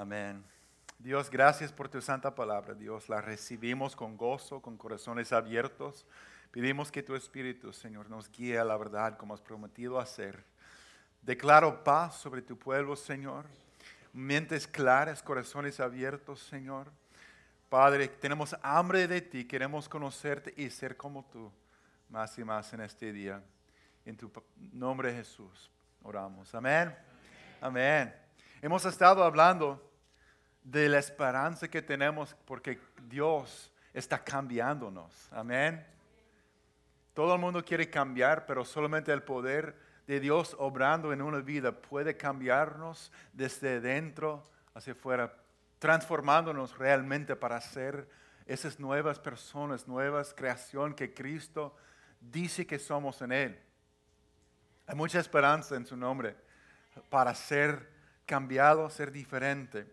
Amén. Dios, gracias por tu santa palabra. Dios, la recibimos con gozo, con corazones abiertos. Pedimos que tu Espíritu, Señor, nos guíe a la verdad como has prometido hacer. Declaro paz sobre tu pueblo, Señor. Mentes claras, corazones abiertos, Señor. Padre, tenemos hambre de ti, queremos conocerte y ser como tú más y más en este día. En tu nombre Jesús oramos. Amén. Amén. Hemos estado hablando de la esperanza que tenemos porque Dios está cambiándonos. Amén. Todo el mundo quiere cambiar, pero solamente el poder de Dios obrando en una vida puede cambiarnos desde dentro hacia afuera transformándonos realmente para ser esas nuevas personas, nuevas creación que Cristo dice que somos en Él. Hay mucha esperanza en su nombre para ser cambiado, ser diferente.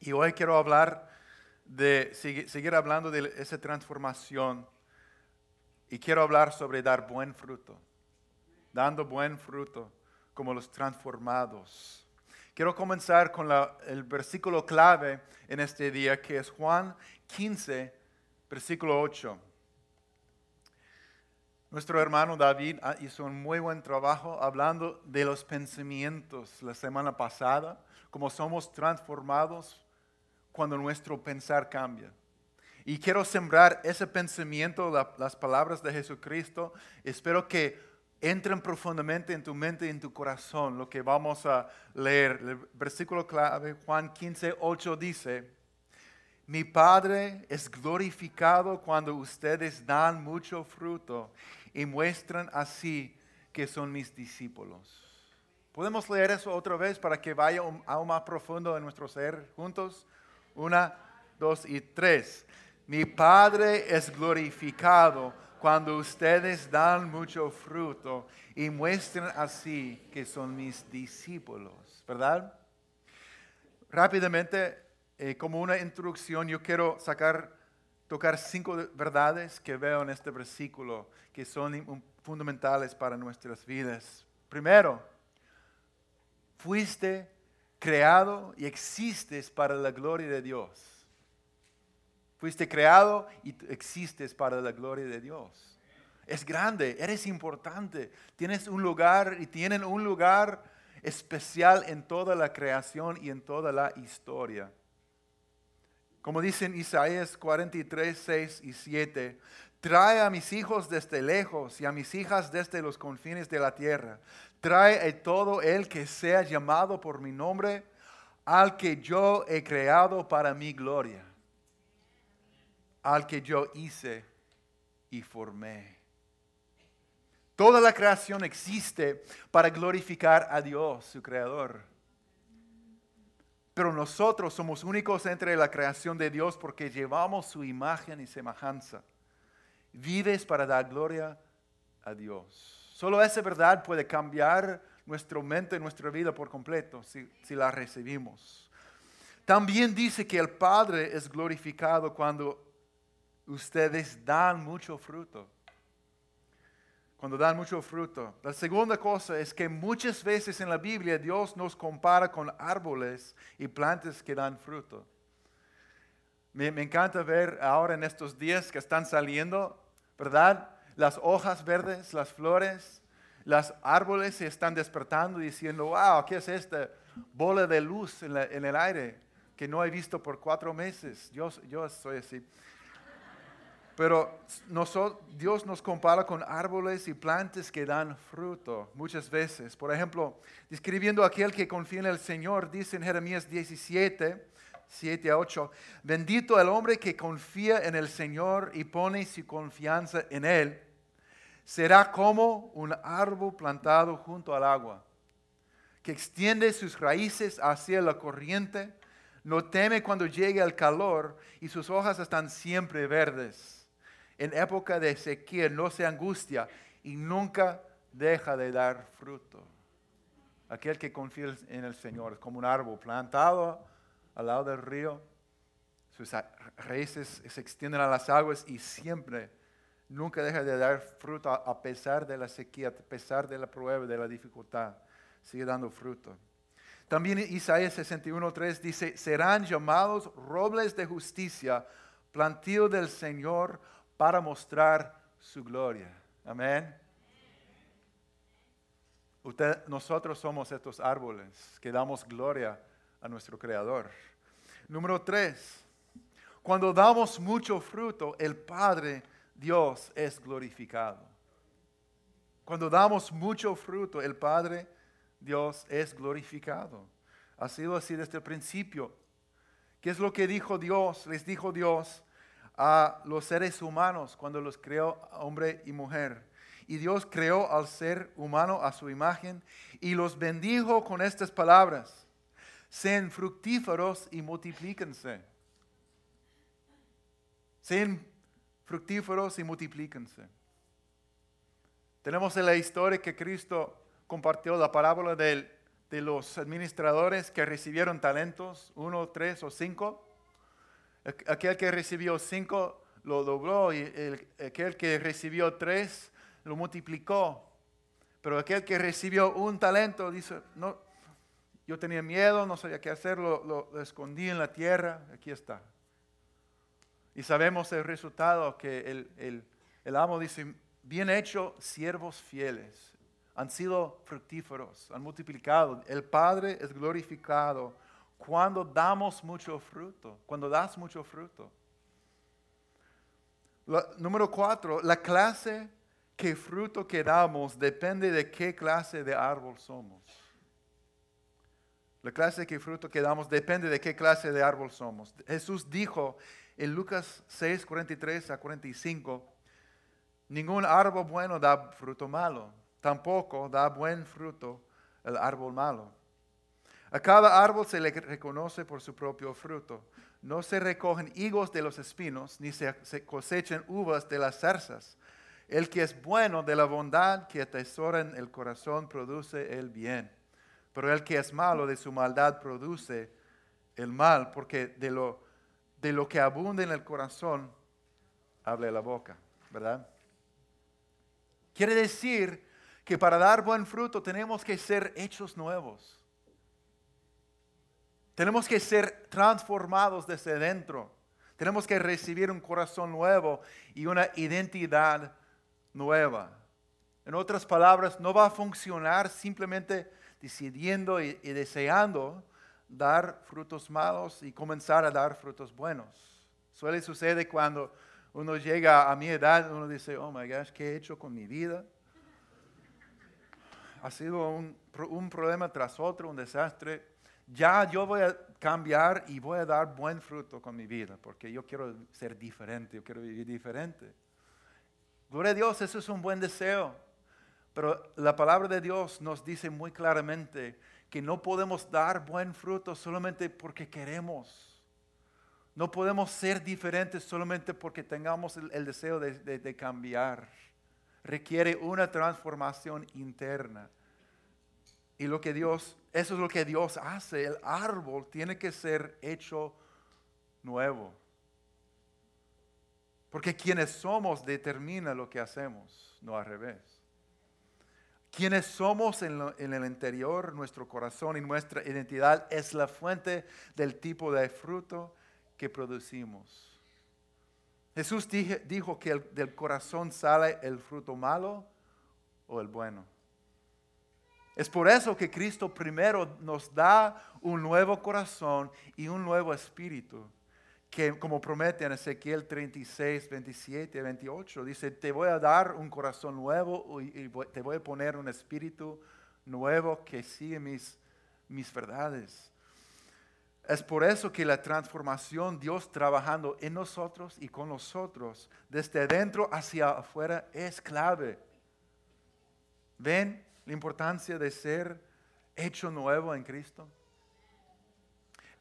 Y hoy quiero hablar de, seguir hablando de esa transformación y quiero hablar sobre dar buen fruto, dando buen fruto como los transformados. Quiero comenzar con el versículo clave en este día, que es Juan 15, versículo 8. Nuestro hermano David hizo un muy buen trabajo hablando de los pensamientos la semana pasada, cómo somos transformados cuando nuestro pensar cambia. Y quiero sembrar ese pensamiento, las palabras de Jesucristo. Espero que entren profundamente en tu mente y en tu corazón lo que vamos a leer. El versículo clave, Juan 15, 8 dice, mi Padre es glorificado cuando ustedes dan mucho fruto y muestran así que son mis discípulos. ¿Podemos leer eso otra vez para que vaya aún más profundo en nuestro ser juntos? Una, dos y tres. Mi Padre es glorificado cuando ustedes dan mucho fruto y muestran así que son mis discípulos, ¿verdad? Rápidamente, eh, como una introducción, yo quiero sacar, tocar cinco verdades que veo en este versículo que son fundamentales para nuestras vidas. Primero, fuiste creado y existes para la gloria de Dios. Fuiste creado y existes para la gloria de Dios. Es grande, eres importante, tienes un lugar y tienen un lugar especial en toda la creación y en toda la historia. Como dicen Isaías 43, 6 y 7, trae a mis hijos desde lejos y a mis hijas desde los confines de la tierra. Trae a todo el que sea llamado por mi nombre, al que yo he creado para mi gloria al que yo hice y formé. Toda la creación existe para glorificar a Dios, su creador. Pero nosotros somos únicos entre la creación de Dios porque llevamos su imagen y semejanza. Vives para dar gloria a Dios. Solo esa verdad puede cambiar nuestra mente y nuestra vida por completo si, si la recibimos. También dice que el Padre es glorificado cuando ustedes dan mucho fruto. Cuando dan mucho fruto. La segunda cosa es que muchas veces en la Biblia Dios nos compara con árboles y plantas que dan fruto. Me, encanta ver ahora en estos días que están saliendo, ¿verdad? Las hojas verdes, las flores, los árboles se están despertando diciendo, wow, ¿qué es esta bola de luz en, el aire que no he visto por cuatro meses? Yo, yo soy así. Pero Dios nos compara con árboles y plantas que dan fruto muchas veces. Por ejemplo, describiendo a aquel que confía en el Señor, dice en Jeremías 17, 7 a 8, bendito el hombre que confía en el Señor y pone su confianza en Él. Será como un árbol plantado junto al agua, que extiende sus raíces hacia la corriente, no teme cuando llegue el calor y sus hojas están siempre verdes en época de sequía no se angustia y nunca deja de dar fruto. Aquel que confía en el Señor es como un árbol plantado al lado del río. Sus raíces se extienden a las aguas y siempre, nunca deja de dar fruto a pesar de la sequía, a pesar de la prueba, de la dificultad. Sigue dando fruto. También Isaías 61.3 dice, serán llamados robles de justicia, plantío del Señor para mostrar su gloria. Amén. Usted, nosotros somos estos árboles que damos gloria nuestro Creador. Número tres, cuando damos mucho fruto, el Padre Dios es glorificado. Cuando damos mucho fruto, el Padre Dios es glorificado. Ha sido así desde el principio. ¿Qué es lo que dijo Dios? Les dijo Dios a los seres humanos cuando los creó hombre y mujer. Y Dios creó al ser humano a su imagen y los bendijo con estas palabras. Sean fructíferos y multiplíquense. Sean fructíferos y multiplíquense. Tenemos en la historia que Cristo compartió la parábola de, los administradores que recibieron talentos, uno, tres o cinco. Aquel que recibió cinco lo dobló y aquel que recibió tres lo multiplicó. Pero aquel que recibió un talento dice, no, yo tenía miedo, no sabía qué hacer, lo, escondí en la tierra, aquí está. Y sabemos el resultado que el, amo dice, bien hecho, siervos fieles, han sido fructíferos, han multiplicado. El Padre es glorificado cuando damos mucho fruto, cuando das mucho fruto. número cuatro, la clase que fruto que damos depende de qué clase de árbol somos. La clase que fruto que damos depende de qué clase de árbol somos. Jesús dijo en Lucas 6, 43 a 45, ningún árbol bueno da fruto malo, tampoco da buen fruto el árbol malo. A cada árbol se le reconoce por su propio fruto. No se recogen higos de los espinos, ni se cosechan uvas de las zarzas. El que es bueno de la bondad que atesora en el corazón produce el bien. Pero el que es malo de su maldad produce el mal, porque de lo, de lo que abunda en el corazón habla la boca, ¿verdad? Quiere decir que para dar buen fruto tenemos que ser hechos nuevos. Tenemos que ser transformados desde dentro. Tenemos que recibir un corazón nuevo y una identidad nueva. En otras palabras, no va a funcionar simplemente decidiendo y, deseando dar frutos malos y comenzar a dar frutos buenos. Suele suceder cuando uno llega a mi edad, uno dice, oh my gosh, ¿qué he hecho con mi vida? Ha sido un, un problema tras otro, un desastre. Ya yo voy a cambiar y voy a dar buen fruto con mi vida, porque yo quiero ser diferente, yo quiero vivir diferente. Gloria a Dios, eso es un buen deseo. Pero la palabra de Dios nos dice muy claramente que no podemos dar buen fruto solamente porque queremos. No podemos ser diferentes solamente porque tengamos el, deseo de, de cambiar. Requiere una transformación interna. Y lo que Dios, eso es lo que Dios hace. El árbol tiene que ser hecho nuevo. Porque quienes somos determina lo que hacemos, no al revés. Quienes somos en, el interior, nuestro corazón y nuestra identidad es la fuente del tipo de fruto que producimos. Jesús dijo que del corazón sale el fruto malo o el bueno. Es por eso que Cristo primero nos da un nuevo corazón y un nuevo espíritu que como promete en Ezequiel 36, 27, 28, dice, te voy a dar un corazón nuevo y te voy a poner un espíritu nuevo que sigue mis, mis verdades. Es por eso que la transformación, Dios trabajando en nosotros y con nosotros, desde dentro hacia afuera, es clave. ¿Ven la importancia de ser hecho nuevo en Cristo?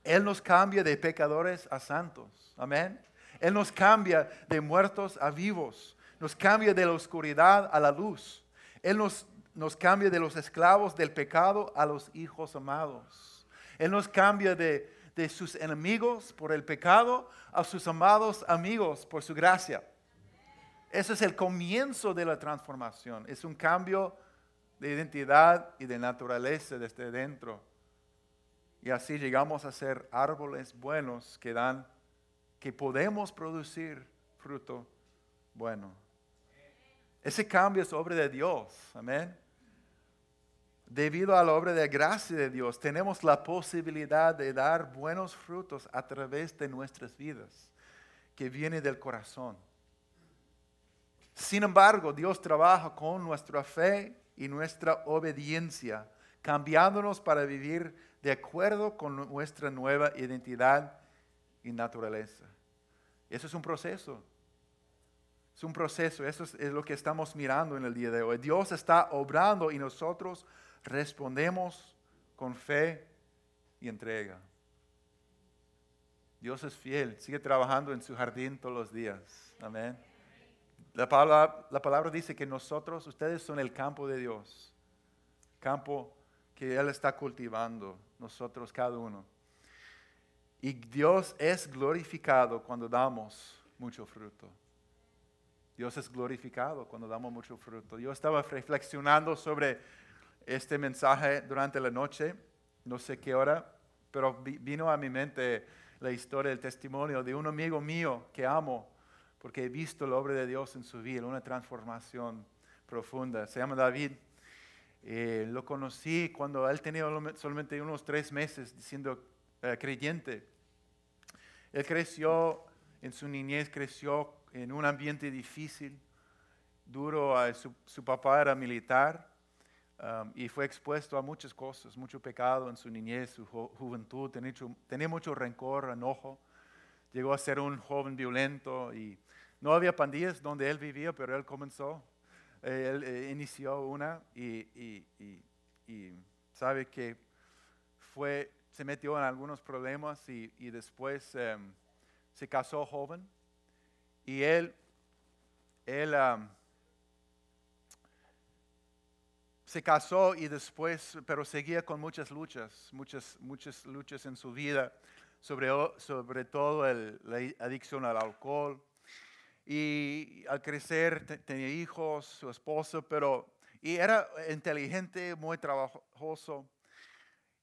Él nos cambia de pecadores a santos. Amén. Él nos cambia de muertos a vivos. Nos cambia de la oscuridad a la luz. Él nos, nos cambia de los esclavos del pecado a los hijos amados. Él nos cambia de, de sus enemigos por el pecado a sus amados amigos por su gracia. Ese es el comienzo de la transformación. Es un cambio de identidad y de naturaleza desde dentro Y así llegamos a ser árboles buenos que dan, que podemos producir fruto bueno. Ese cambio es obra de Dios, amén. Debido a la obra de gracia de Dios, tenemos la posibilidad de dar buenos frutos a través de nuestras vidas, que viene del corazón. Sin embargo, Dios trabaja con nuestra fe y nuestra obediencia, cambiándonos para vivir de acuerdo con nuestra nueva identidad y naturaleza. Eso es un proceso. Es un proceso, eso es, lo que estamos mirando en el día de hoy. Dios está obrando y nosotros respondemos con fe y entrega. Dios es fiel, sigue trabajando en su jardín todos los días. Amén. La palabra, la palabra dice que nosotros, ustedes son el campo de Dios, campo que Él está cultivando, nosotros cada uno. Y Dios es glorificado cuando damos mucho fruto. Dios es glorificado cuando damos mucho fruto. Yo estaba reflexionando sobre este mensaje durante la noche, no sé qué hora, pero vino a mi mente la historia, el testimonio de un amigo mío que amo, porque he visto la obra de Dios en su vida, una transformación profunda. Se llama David. Eh, lo conocí cuando él tenía solamente unos tres meses siendo eh, creyente. Él creció, en su niñez creció en un ambiente difícil, duro. Su, papá era militar um, y fue expuesto a muchas cosas, mucho pecado en su niñez, su juventud, tenía, tenía mucho rencor, enojo. Llegó a ser un joven violento y no había pandillas donde él vivía, pero él comenzó. Él eh, inició una y, sabe que fue, se metió en algunos problemas y, después em, se casó joven y él, él se casó y después, pero seguía con muchas luchas, muchas, muchas luchas en su vida, sobre, sobre todo la adicción al alcohol. Y al crecer tenía hijos, su esposo, pero y era inteligente, muy trabajoso.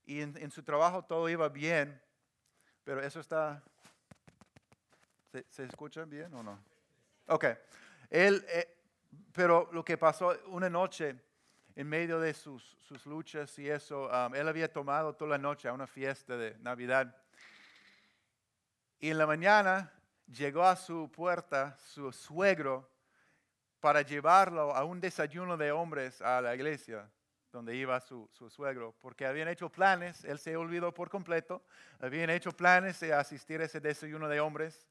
Y en, en su trabajo todo iba bien, pero eso está ¿Se, escuchan bien o no? Ok. Él, eh, pero lo que pasó una noche, en medio de sus, sus luchas y eso, um, él había tomado toda la noche a una fiesta de Navidad. Y en la mañana llegó a su puerta su suegro para llevarlo a un desayuno de hombres a la iglesia donde iba su, su, suegro, porque habían hecho planes, él se olvidó por completo, habían hecho planes de asistir a ese desayuno de hombres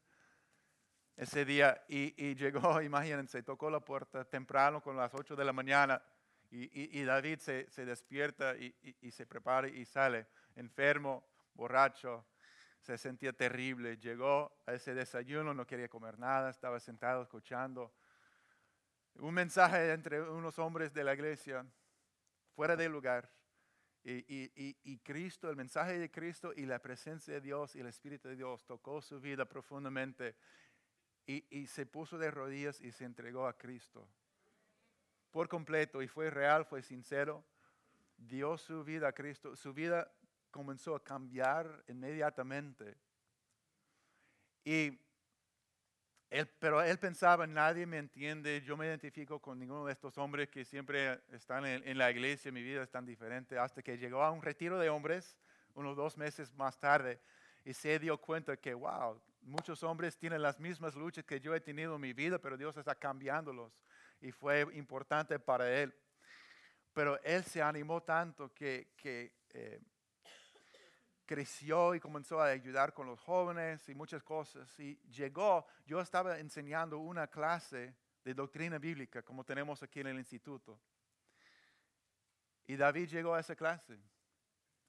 ese día y, llegó, imagínense, tocó la puerta temprano con las 8 de la mañana y, David se, despierta y, se prepara y sale enfermo, borracho, se sentía terrible. Llegó a ese desayuno, no quería comer nada, estaba sentado escuchando un mensaje entre unos hombres de la iglesia fuera del lugar. Y, y, Cristo, el mensaje de Cristo y la presencia de Dios y el Espíritu de Dios tocó su vida profundamente y, se puso de rodillas y se entregó a Cristo por completo y fue real, fue sincero, dio su vida a Cristo, su vida comenzó a cambiar inmediatamente. Y él, pero él pensaba, nadie me entiende, yo me identifico con ninguno de estos hombres que siempre están en, en, la iglesia, mi vida es tan diferente, hasta que llegó a un retiro de hombres unos dos meses más tarde y se dio cuenta que, wow, Muchos hombres tienen las mismas luchas que yo he tenido en mi vida, pero Dios está cambiándolos y fue importante para él. Pero él se animó tanto que, eh, creció y comenzó a ayudar con los jóvenes y muchas cosas. Y llegó, yo estaba enseñando una clase de doctrina bíblica, como tenemos aquí en el instituto. Y David llegó a esa clase.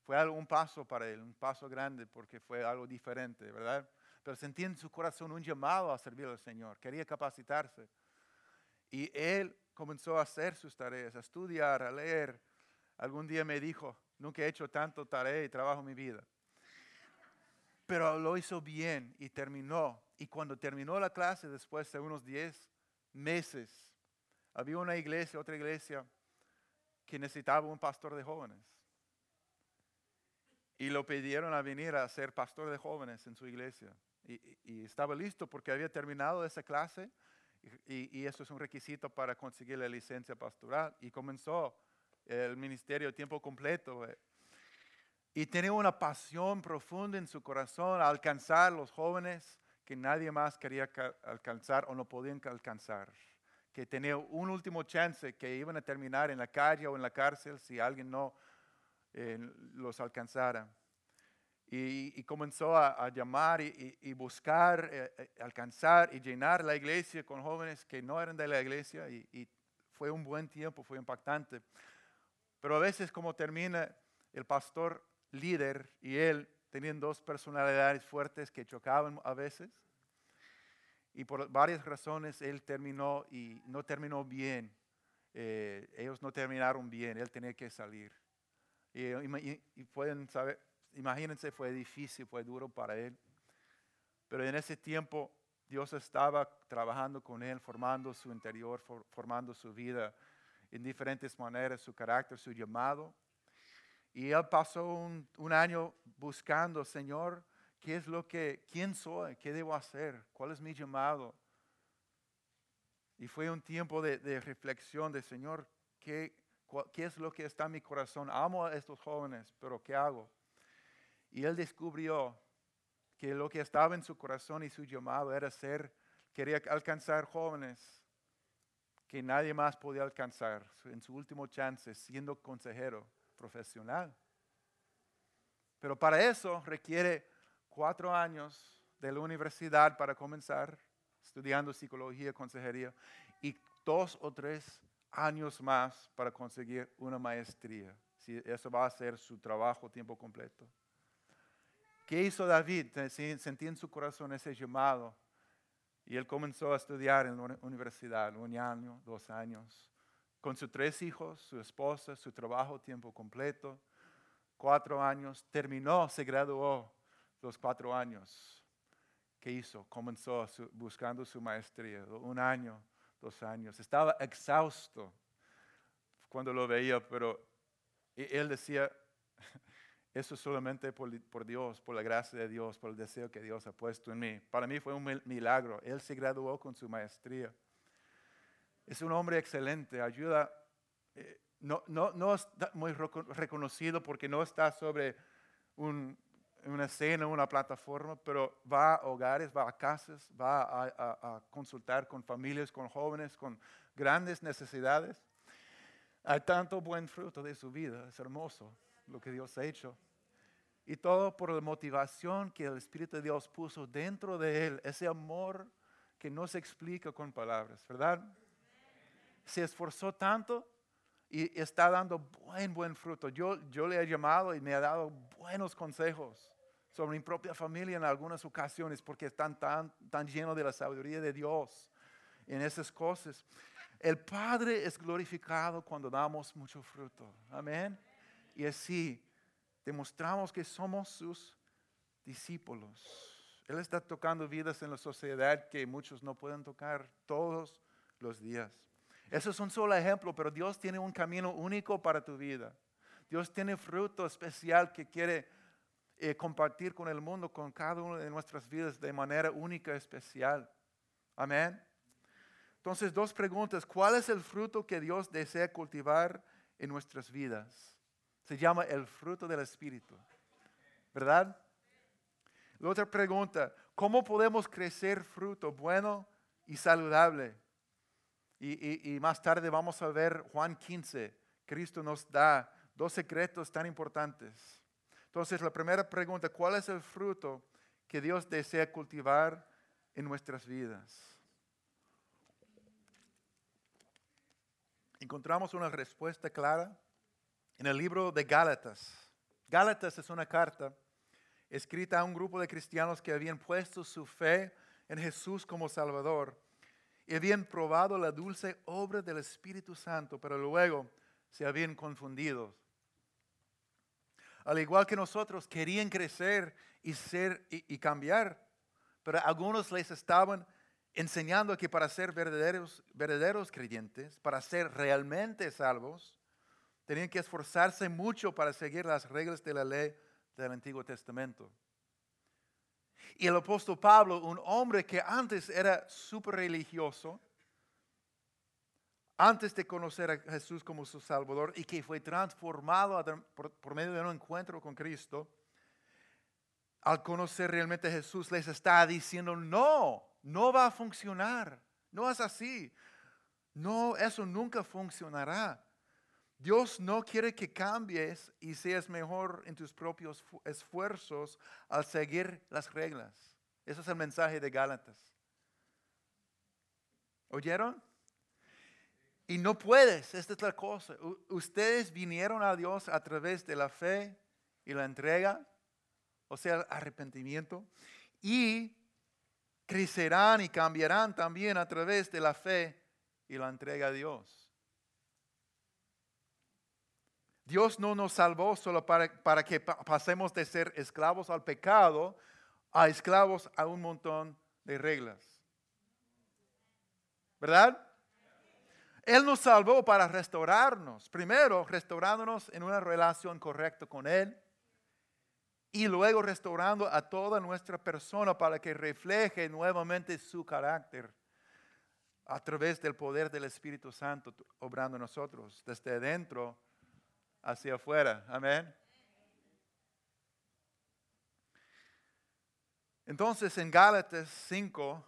Fue un paso para él, un paso grande, porque fue algo diferente, ¿verdad? pero sentía en su corazón un llamado a servir al Señor, quería capacitarse. Y él comenzó a hacer sus tareas, a estudiar, a leer. Algún día me dijo, nunca he hecho tanto tarea y trabajo en mi vida. Pero lo hizo bien y terminó. Y cuando terminó la clase, después de unos 10 meses, había una iglesia, otra iglesia, que necesitaba un pastor de jóvenes. y lo pidieron a venir a ser pastor de jóvenes en su iglesia. Y, estaba listo porque había terminado esa clase y, y, eso es un requisito para conseguir la licencia pastoral. Y comenzó el ministerio tiempo completo. Y tenía una pasión profunda en su corazón a alcanzar los jóvenes que nadie más quería alcanzar o no podían alcanzar. Que tenía un último chance que iban a terminar en la calle o en la cárcel si alguien no eh, los alcanzara. Y, comenzó a, llamar y, buscar, eh, eh, alcanzar y llenar la iglesia con jóvenes que no eran de la iglesia. Y, fue un buen tiempo, fue impactante. Pero a veces como termina el pastor líder y él tenían dos personalidades fuertes que chocaban a veces. Y por varias razones él terminó y no terminó bien. Eh, ellos no terminaron bien, él tenía que salir. Y, pueden saber, imagínense, fue difícil, fue duro para él. Pero en ese tiempo Dios estaba trabajando con él, formando su interior, formando su vida en diferentes maneras, su carácter, su llamado. Y él pasó un, año buscando, Señor, ¿qué es lo que, quién soy? ¿Qué debo hacer? ¿Cuál es mi llamado? Y fue un tiempo de, reflexión de, Señor, ¿qué, ¿qué es lo que está en mi corazón? Amo a estos jóvenes, pero ¿qué hago? Y él descubrió que lo que estaba en su corazón y su llamado era ser, quería alcanzar jóvenes que nadie más podía alcanzar en su último chance siendo consejero profesional. Pero para eso requiere cuatro años de la universidad para comenzar estudiando psicología, consejería, y dos o tres años más para conseguir una maestría. Si eso va a ser su trabajo tiempo completo. ¿Qué hizo David? Sentí en su corazón ese llamado y él comenzó a estudiar en la universidad, un año, dos años con sus tres hijos, su esposa, su trabajo tiempo completo, cuatro años, terminó, se graduó los cuatro años. ¿Qué hizo? Comenzó buscando su maestría, un año, dos años. Estaba exhausto cuando lo veía, pero él decía, eso solamente por, Dios, por la gracia de Dios, por el deseo que Dios ha puesto en mí. Para mí fue un milagro. Él se graduó con su maestría. Es un hombre excelente, ayuda, eh, no, no, no está muy reconocido porque no está sobre una escena, una plataforma, pero va a hogares, va a casas, va a, consultar con familias, con jóvenes, con grandes necesidades. Hay tanto buen fruto de su vida, es hermoso lo que Dios ha hecho. Y todo por la motivación que el Espíritu de Dios puso dentro de él, ese amor que no se explica con palabras, ¿verdad? se esforzó tanto y está dando buen, buen fruto. Yo, yo le he llamado y me ha dado buenos consejos sobre mi propia familia en algunas ocasiones porque están tan, tan llenos de la sabiduría de Dios en esas cosas. El Padre es glorificado cuando damos mucho fruto. Amén. Y así demostramos que somos sus discípulos. Él está tocando vidas en la sociedad que muchos no pueden tocar todos los días. Eso es un solo ejemplo, pero Dios tiene un camino único para tu vida. Dios tiene fruto especial que quiere eh, compartir con el mundo, con cada una de nuestras vidas de manera única, especial. Amén. Entonces, dos preguntas. ¿Cuál es el fruto que Dios desea cultivar en nuestras vidas? Se llama el fruto del Espíritu. ¿Verdad? La otra pregunta, ¿cómo podemos crecer fruto bueno y saludable? Y, más tarde vamos a ver Juan 15. Cristo nos da dos secretos tan importantes. Entonces, la primera pregunta, ¿cuál es el fruto que Dios desea cultivar en nuestras vidas? Encontramos una respuesta clara en el libro de Gálatas. Gálatas es una carta escrita a un grupo de cristianos que habían puesto su fe en Jesús como Salvador y habían probado la dulce obra del Espíritu Santo, pero luego se habían confundido. Al igual que nosotros, querían crecer y ser y, cambiar, pero algunos les estaban enseñando que para ser verdaderos, verdaderos creyentes, para ser realmente salvos, tenían que esforzarse mucho para seguir las reglas de la ley del Antiguo Testamento. Y el apóstol Pablo, un hombre que antes era súper religioso, antes de conocer a Jesús como su Salvador y que fue transformado por, medio de un encuentro con Cristo, al conocer realmente a Jesús les está diciendo, no, no va a funcionar, no es así, no, eso nunca funcionará. Dios no quiere que cambies y seas mejor en tus propios esfuerzos al seguir las reglas. Ese es el mensaje de Gálatas. ¿Oyeron? Y no puedes, esta es la cosa. ustedes vinieron a Dios a través de la fe y la entrega, o sea, el arrepentimiento, y crecerán y cambiarán también a través de la fe y la entrega a Dios. Dios no nos salvó solo para, para que pasemos de ser esclavos al pecado a esclavos a un montón de reglas. ¿Verdad? Él nos salvó para restaurarnos. Primero, restaurándonos en una relación correcta con Él. Y luego restaurando a toda nuestra persona para que refleje nuevamente su carácter a través del poder del Espíritu Santo obrando nosotros, desde adentro hacia afuera. Amén. Entonces en Gálatas 5,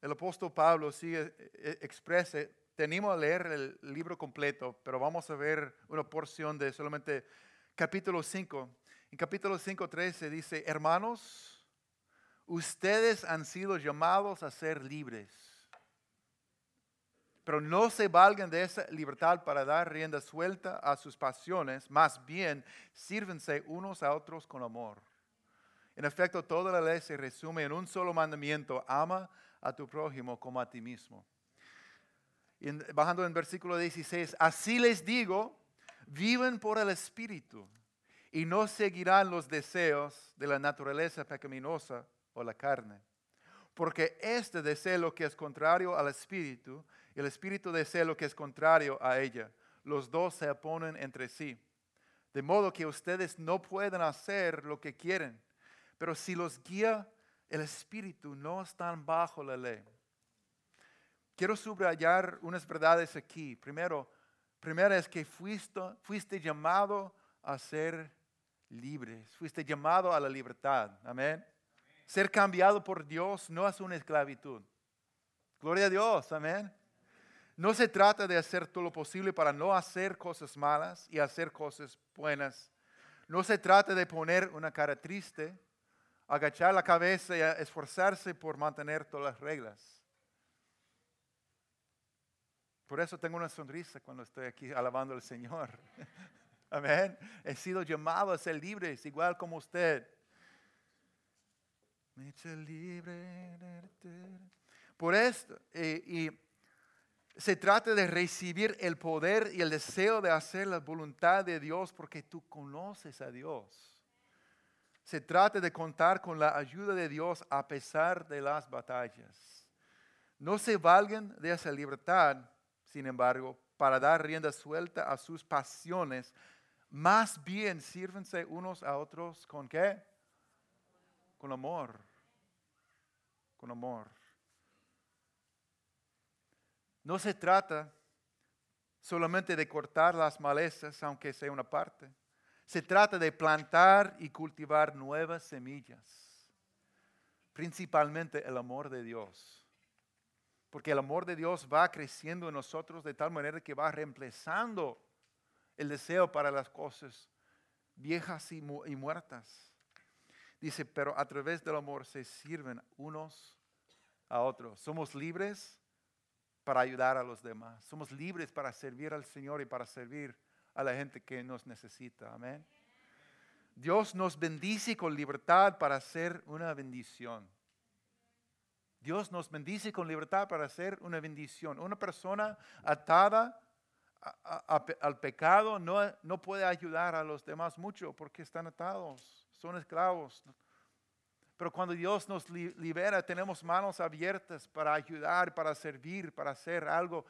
el apóstol Pablo sigue, eh, expresa, tenemos a leer el libro completo, pero vamos a ver una porción de solamente capítulo 5. En capítulo 5, 13 dice, hermanos, ustedes han sido llamados a ser libres pero no se valgan de esa libertad para dar rienda suelta a sus pasiones, más bien sírvense unos a otros con amor. En efecto, toda la ley se resume en un solo mandamiento, ama a tu prójimo como a ti mismo. Bajando en versículo 16, así les digo, viven por el Espíritu y no seguirán los deseos de la naturaleza pecaminosa o la carne. Porque este desea lo que es contrario al Espíritu el espíritu desea lo que es contrario a ella. Los dos se oponen entre sí. De modo que ustedes no pueden hacer lo que quieren. Pero si los guía el espíritu, no están bajo la ley. Quiero subrayar unas verdades aquí. Primero, primera es que fuiste, fuiste llamado a ser libres. Fuiste llamado a la libertad. Amén. Ser cambiado por Dios no es una esclavitud. Gloria a Dios. Amén. No se trata de hacer todo lo posible para no hacer cosas malas y hacer cosas buenas. No se trata de poner una cara triste, agachar la cabeza y esforzarse por mantener todas las reglas. Por eso tengo una sonrisa cuando estoy aquí alabando al Señor. Amén. He sido llamado a ser libre, igual como usted. Me libre. Por esto, eh, y se trata de recibir el poder y el deseo de hacer la voluntad de Dios porque tú conoces a Dios. Se trata de contar con la ayuda de Dios a pesar de las batallas. No se valgan de esa libertad, sin embargo, para dar rienda suelta a sus pasiones. Más bien sírvense unos a otros con qué? Con amor. Con amor. No se trata solamente de cortar las malezas, aunque sea una parte. Se trata de plantar y cultivar nuevas semillas, principalmente el amor de Dios. Porque el amor de Dios va creciendo en nosotros de tal manera que va reemplazando el deseo para las cosas viejas y, muertas. Dice, pero a través del amor se sirven unos a otros. Somos libres para ayudar a los demás. Somos libres para servir al Señor y para servir a la gente que nos necesita. Amén. Dios nos bendice con libertad para hacer una bendición. Dios nos bendice con libertad para hacer una bendición. Una persona atada al pecado no, no puede ayudar a los demás mucho porque están atados, son esclavos, pero cuando Dios nos libera, tenemos manos abiertas para ayudar, para servir, para hacer algo,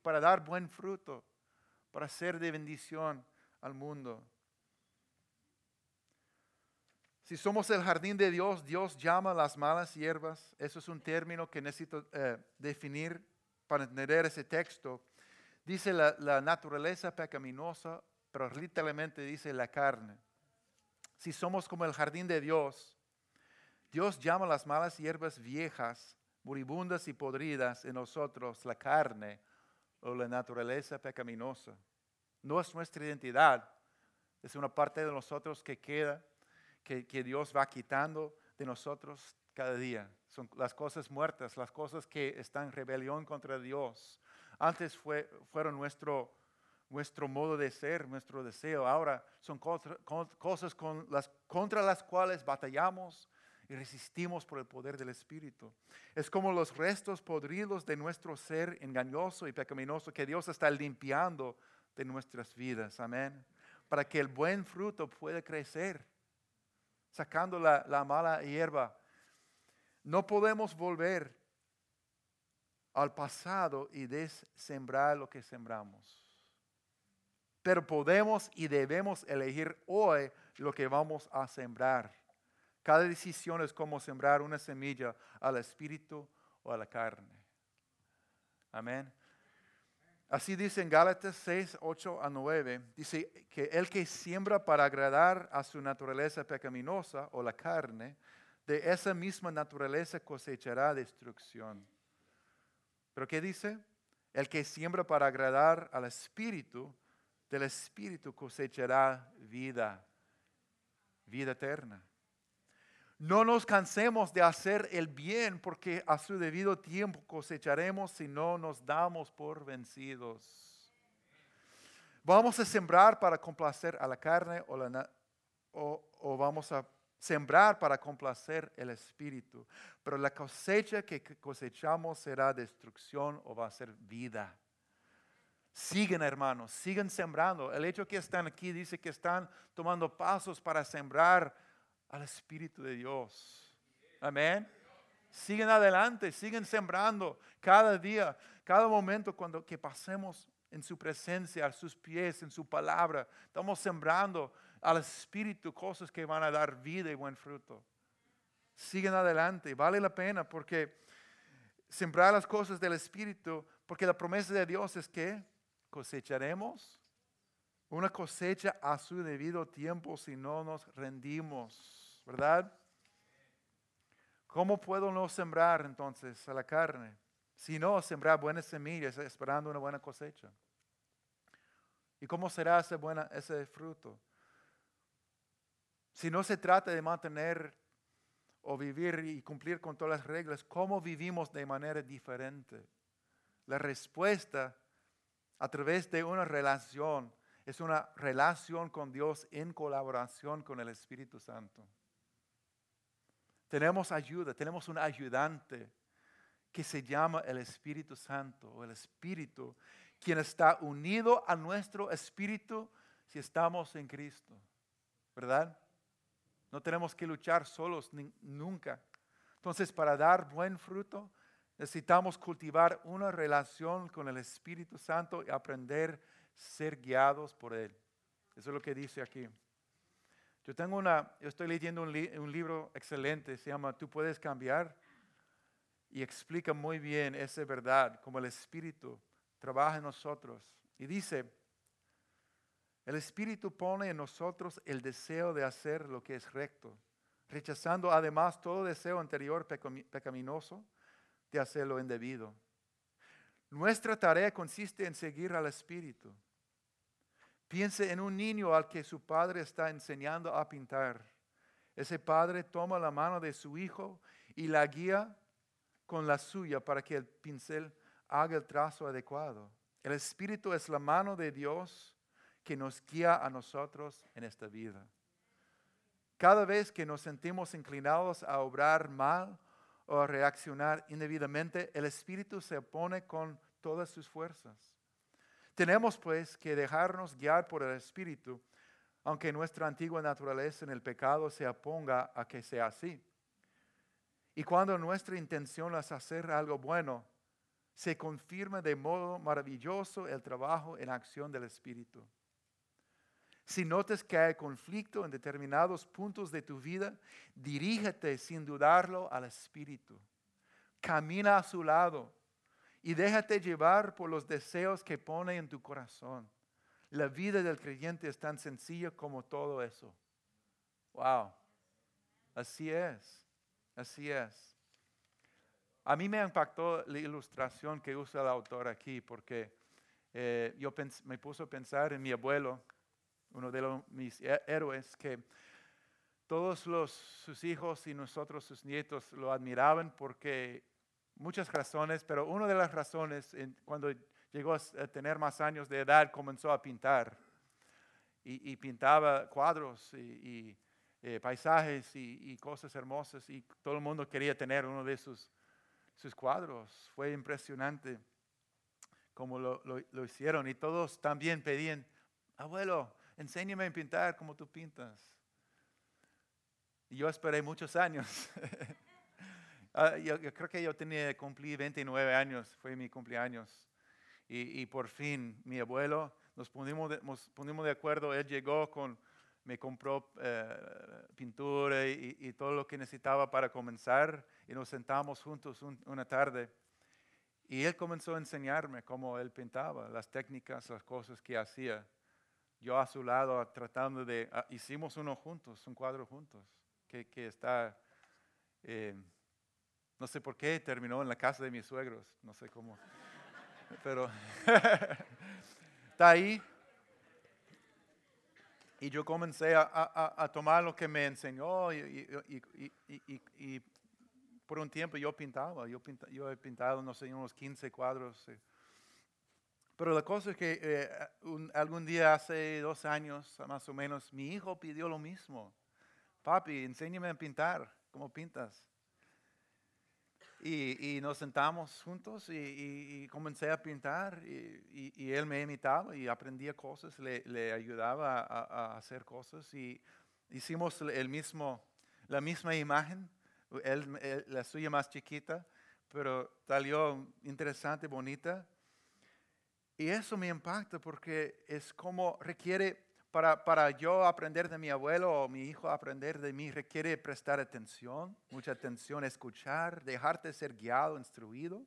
para dar buen fruto, para ser de bendición al mundo. Si somos el jardín de Dios, Dios llama las malas hierbas. Eso es un término que necesito eh, definir para entender ese texto. Dice la naturaleza pecaminosa, pero literalmente dice la carne. Si somos como el jardín de Dios, Dios llama las malas hierbas viejas, moribundas y podridas en nosotros la carne o la naturaleza pecaminosa. No es nuestra identidad, es una parte de nosotros que queda que, Dios va quitando de nosotros cada día. Son las cosas muertas, las cosas que están en rebelión contra Dios. Antes fue, fueron nuestro, nuestro modo de ser, nuestro deseo. Ahora son cosas con las, contra las cuales batallamos y resistimos por el poder del Espíritu. Es como los restos podridos de nuestro ser engañoso y pecaminoso que Dios está limpiando de nuestras vidas. Amén. Para que el buen fruto pueda crecer sacando la, mala hierba. No podemos volver al pasado y desembrar lo que sembramos. Pero podemos y debemos elegir hoy lo que vamos a sembrar. Cada decisión es como sembrar una semilla al espíritu o a la carne. Amén. Así dice en Gálatas 6, 8 a 9, dice que el que siembra para agradar a su naturaleza pecaminosa o la carne, de esa misma naturaleza cosechará destrucción. ¿Pero qué dice? El que siembra para agradar al Espíritu, del Espíritu cosechará vida, vida eterna. No nos cansemos de hacer el bien porque a su debido tiempo cosecharemos si no nos damos por vencidos. Vamos a sembrar para complacer a la carne o, o vamos a sembrar para complacer el espíritu. Pero la cosecha que cosechamos será destrucción o va a ser vida. Siguen hermanos, siguen sembrando. El hecho que están aquí dice que están tomando pasos para sembrar al Espíritu de Dios. Amén. Siguen adelante, siguen sembrando cada día, cada momento cuando que pasemos en su presencia, a sus pies, en su palabra. Estamos sembrando al Espíritu cosas que van a dar vida y buen fruto. Siguen adelante, vale la pena porque sembrar las cosas del Espíritu, porque la promesa de Dios es que cosecharemos una cosecha a su debido tiempo si no nos rendimos. ¿Verdad? ¿Cómo puedo no sembrar entonces a la carne? Si no, sembrar buenas semillas esperando una buena cosecha. ¿Y cómo será ese, buena, ese fruto? Si no se trata de mantener o vivir y cumplir con todas las reglas, ¿cómo vivimos de manera diferente? La respuesta a través de una relación es una relación con Dios en colaboración con el Espíritu Santo. Tenemos ayuda, tenemos un ayudante que se llama el Espíritu Santo o el Espíritu, quien está unido a nuestro espíritu si estamos en Cristo. ¿Verdad? No tenemos que luchar solos nunca. Entonces, para dar buen fruto, necesitamos cultivar una relación con el Espíritu Santo y aprender a ser guiados por Él. Eso es lo que dice aquí. Yo tengo una, yo estoy leyendo un, libro excelente, se llama Tú puedes cambiar y explica muy bien esa verdad, como el Espíritu trabaja en nosotros. Y dice, el Espíritu pone en nosotros el deseo de hacer lo que es recto, rechazando además todo deseo anterior pecaminoso de hacer lo indebido. Nuestra tarea consiste en seguir al Espíritu Piense en un niño al que su padre está enseñando a pintar. Ese padre toma la mano de su hijo y la guía con la suya para que el pincel haga el trazo adecuado. El Espíritu es la mano de Dios que nos guía a nosotros en esta vida. Cada vez que nos sentimos inclinados a obrar mal o a reaccionar indebidamente, el Espíritu se opone con todas sus fuerzas. Tenemos pues que dejarnos guiar por el Espíritu, aunque nuestra antigua naturaleza en el pecado se oponga a que sea así. Y cuando nuestra intención es hacer algo bueno, se confirma de modo maravilloso el trabajo en acción del Espíritu. Si notas que hay conflicto en determinados puntos de tu vida, dirígete sin dudarlo al Espíritu. Camina a su lado y déjate llevar por los deseos que pone en tu corazón. La vida del creyente es tan sencilla como todo eso. Wow. Así es. Así es. A mí me impactó la ilustración que usa el autor aquí porque eh, yo me puso a pensar en mi abuelo uno de mis héroes, que todos los, sus hijos y nosotros, sus nietos, lo admiraban porque muchas razones, pero una de las razones, cuando llegó a tener más años de edad, comenzó a pintar. Y, pintaba cuadros y, eh, paisajes y, cosas hermosas y todo el mundo quería tener uno de sus, sus cuadros. Fue impresionante como lo, lo hicieron y todos también pedían, abuelo, enséñame a pintar como tú pintas. Y yo esperé muchos años. Ah, yo, creo que yo tenía, cumplí 29 años, fue mi cumpleaños. Y, por fin mi abuelo, nos pusimos de, nos de acuerdo, él llegó con, me compró eh, pintura y, todo lo que necesitaba para comenzar y nos sentamos juntos una tarde. Y él comenzó a enseñarme cómo él pintaba, las técnicas, las cosas que hacía yo a su lado tratando de, ah, hicimos uno juntos, un cuadro juntos, que, está, eh, no sé por qué, terminó en la casa de mis suegros, no sé cómo, pero está ahí. Y yo comencé a, tomar lo que me enseñó y, por un tiempo yo pintaba, yo, he pintado, no sé, unos 15 cuadros. Pero la cosa es que eh, algún día hace dos años, más o menos, mi hijo pidió lo mismo. Papi, enséñame a pintar, ¿cómo pintas? Y, nos sentamos juntos y, comencé a pintar y, él me imitaba y aprendía cosas, le, ayudaba a, hacer cosas y hicimos el mismo, la misma imagen, él, la suya más chiquita, pero salió interesante, bonita. Y eso me impacta porque es como requiere, para, para yo aprender de mi abuelo o mi hijo aprender de mí, requiere prestar atención, mucha atención, escuchar, dejarte ser guiado, instruido,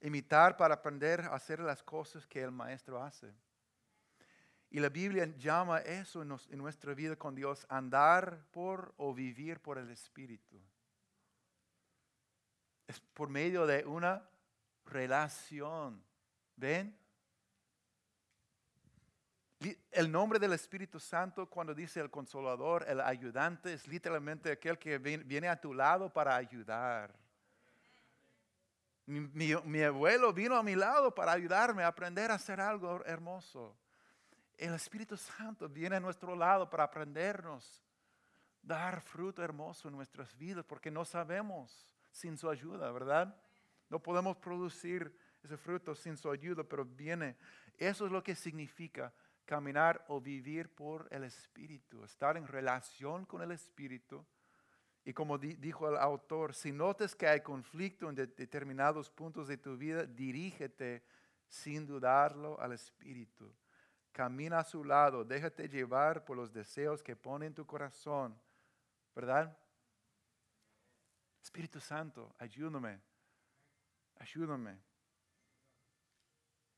imitar para aprender a hacer las cosas que el maestro hace. Y la Biblia llama eso en, en nuestra vida con Dios, andar por o vivir por el Espíritu. Es por medio de una relación. ¿Ven? El nombre del Espíritu Santo, cuando dice el consolador, el ayudante, es literalmente aquel que viene a tu lado para ayudar. Mi, abuelo vino a mi lado para ayudarme a aprender a hacer algo hermoso. El Espíritu Santo viene a nuestro lado para aprendernos, dar fruto hermoso en nuestras vidas, porque no sabemos sin su ayuda, ¿verdad? No podemos producir ese fruto sin su ayuda, pero viene. Eso es lo que significa caminar o vivir por el Espíritu, estar en relación con el Espíritu. Y como dijo el autor, si notas que hay conflicto en determinados puntos de tu vida, dirígete sin dudarlo al Espíritu. Camina a su lado, déjate llevar por los deseos que pone en tu corazón, ¿verdad? Espíritu Santo, ayúdame, ayúdame.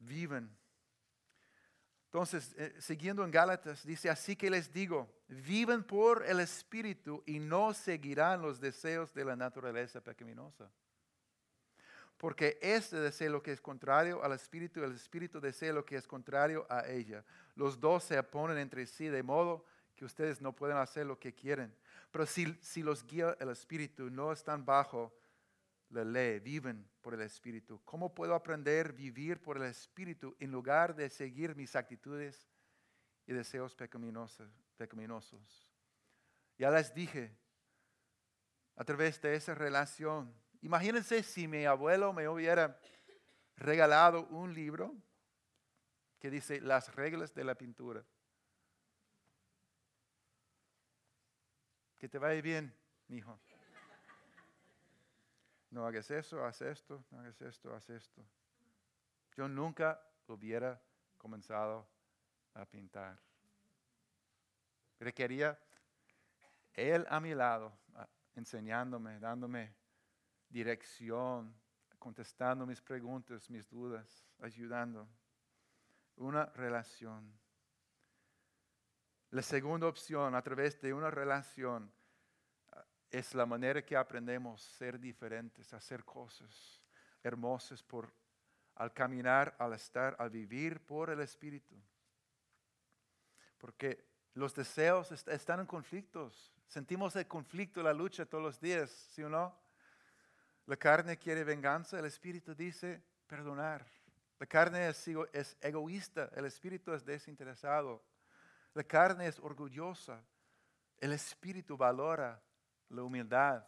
Viven entonces, eh, siguiendo en Gálatas, dice, así que les digo, viven por el Espíritu y no seguirán los deseos de la naturaleza pecaminosa. Porque este desea lo que es contrario al Espíritu y el Espíritu desea lo que es contrario a ella. Los dos se oponen entre sí de modo que ustedes no pueden hacer lo que quieren. Pero si, si los guía el Espíritu, no están bajo la viven por el Espíritu. ¿Cómo puedo aprender a vivir por el Espíritu en lugar de seguir mis actitudes y deseos pecaminosos? Ya les dije, a través de esa relación, imagínense si mi abuelo me hubiera regalado un libro que dice las reglas de la pintura. Que te vaya bien, mi hijo no hagas eso, haz esto, no hagas esto, haz esto. Yo nunca hubiera comenzado a pintar. Requería Él a mi lado, enseñándome, dándome dirección, contestando mis preguntas, mis dudas, ayudando. Una relación. La segunda opción, a través de una relación, es la manera que aprendemos a ser diferentes, a hacer cosas hermosas por, al caminar, al estar, al vivir por el Espíritu. Porque los deseos están en conflictos. Sentimos el conflicto, la lucha todos los días, ¿sí o no? La carne quiere venganza, el Espíritu dice perdonar. La carne es, es egoísta, el Espíritu es desinteresado. La carne es orgullosa, el Espíritu valora la humildad.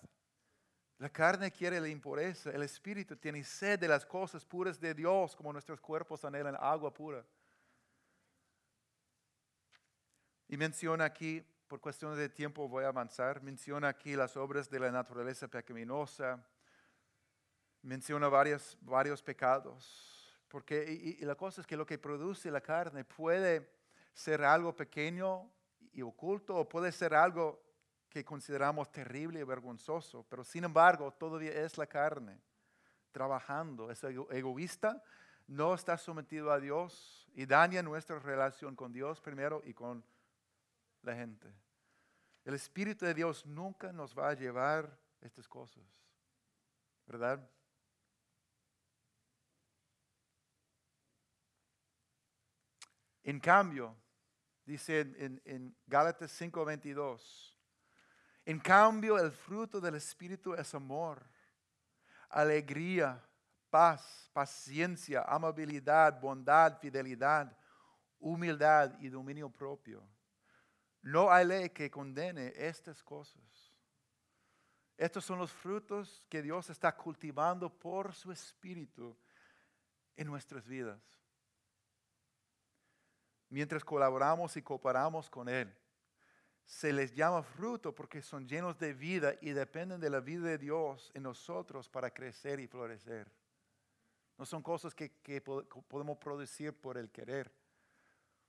La carne quiere la impureza, el espíritu tiene sed de las cosas puras de Dios, como nuestros cuerpos anhelan agua pura. Y menciona aquí, por cuestiones de tiempo voy a avanzar, menciona aquí las obras de la naturaleza pecaminosa, menciona varios, varios pecados, porque y la cosa es que lo que produce la carne puede ser algo pequeño y oculto o puede ser algo que consideramos terrible y vergonzoso, pero sin embargo todavía es la carne trabajando, es egoísta, no está sometido a Dios y daña nuestra relación con Dios primero y con la gente. El Espíritu de Dios nunca nos va a llevar estas cosas, ¿verdad? En cambio, dice en, en Gálatas 5:22, en cambio, el fruto del Espíritu es amor, alegría, paz, paciencia, amabilidad, bondad, fidelidad, humildad y dominio propio. No hay ley que condene estas cosas. Estos son los frutos que Dios está cultivando por su Espíritu en nuestras vidas. Mientras colaboramos y cooperamos con Él se les llama fruto porque son llenos de vida y dependen de la vida de Dios en nosotros para crecer y florecer. No son cosas que, podemos producir por el querer.